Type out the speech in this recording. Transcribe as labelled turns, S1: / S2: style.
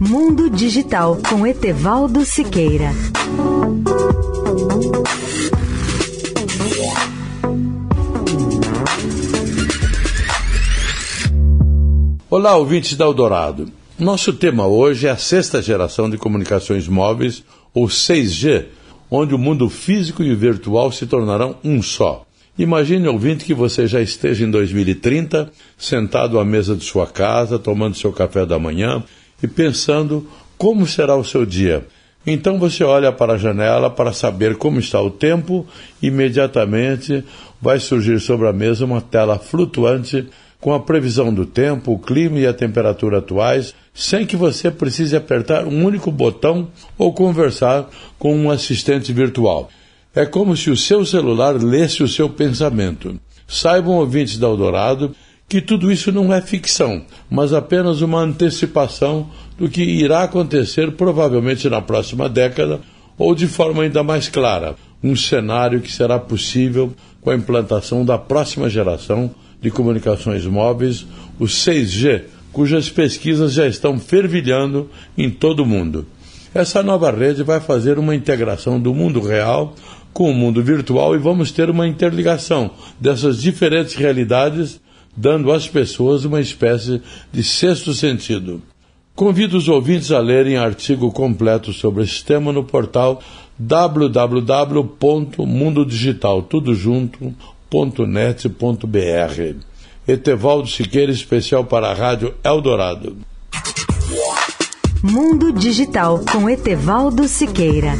S1: Mundo Digital com Etevaldo Siqueira.
S2: Olá, ouvintes da Eldorado. Nosso tema hoje é a sexta geração de comunicações móveis, ou 6G, onde o mundo físico e virtual se tornarão um só. Imagine, ouvinte, que você já esteja em 2030, sentado à mesa de sua casa, tomando seu café da manhã e pensando como será o seu dia. Então você olha para a janela para saber como está o tempo e imediatamente vai surgir sobre a mesa uma tela flutuante com a previsão do tempo, o clima e a temperatura atuais, sem que você precise apertar um único botão ou conversar com um assistente virtual. É como se o seu celular lesse o seu pensamento. Saibam, ouvintes da Eldorado, que tudo isso não é ficção, mas apenas uma antecipação do que irá acontecer provavelmente na próxima década ou de forma ainda mais clara, um cenário que será possível com a implantação da próxima geração de comunicações móveis, o 6G, cujas pesquisas já estão fervilhando em todo o mundo. Essa nova rede vai fazer uma integração do mundo real com o mundo virtual e vamos ter uma interligação dessas diferentes realidades, dando às pessoas uma espécie de sexto sentido. Convido os ouvintes a lerem artigo completo sobre esse tema no portal www.mundodigital.com www.net.br. Etevaldo Siqueira, especial para a Rádio Eldorado.
S1: Mundo Digital com Etevaldo Siqueira.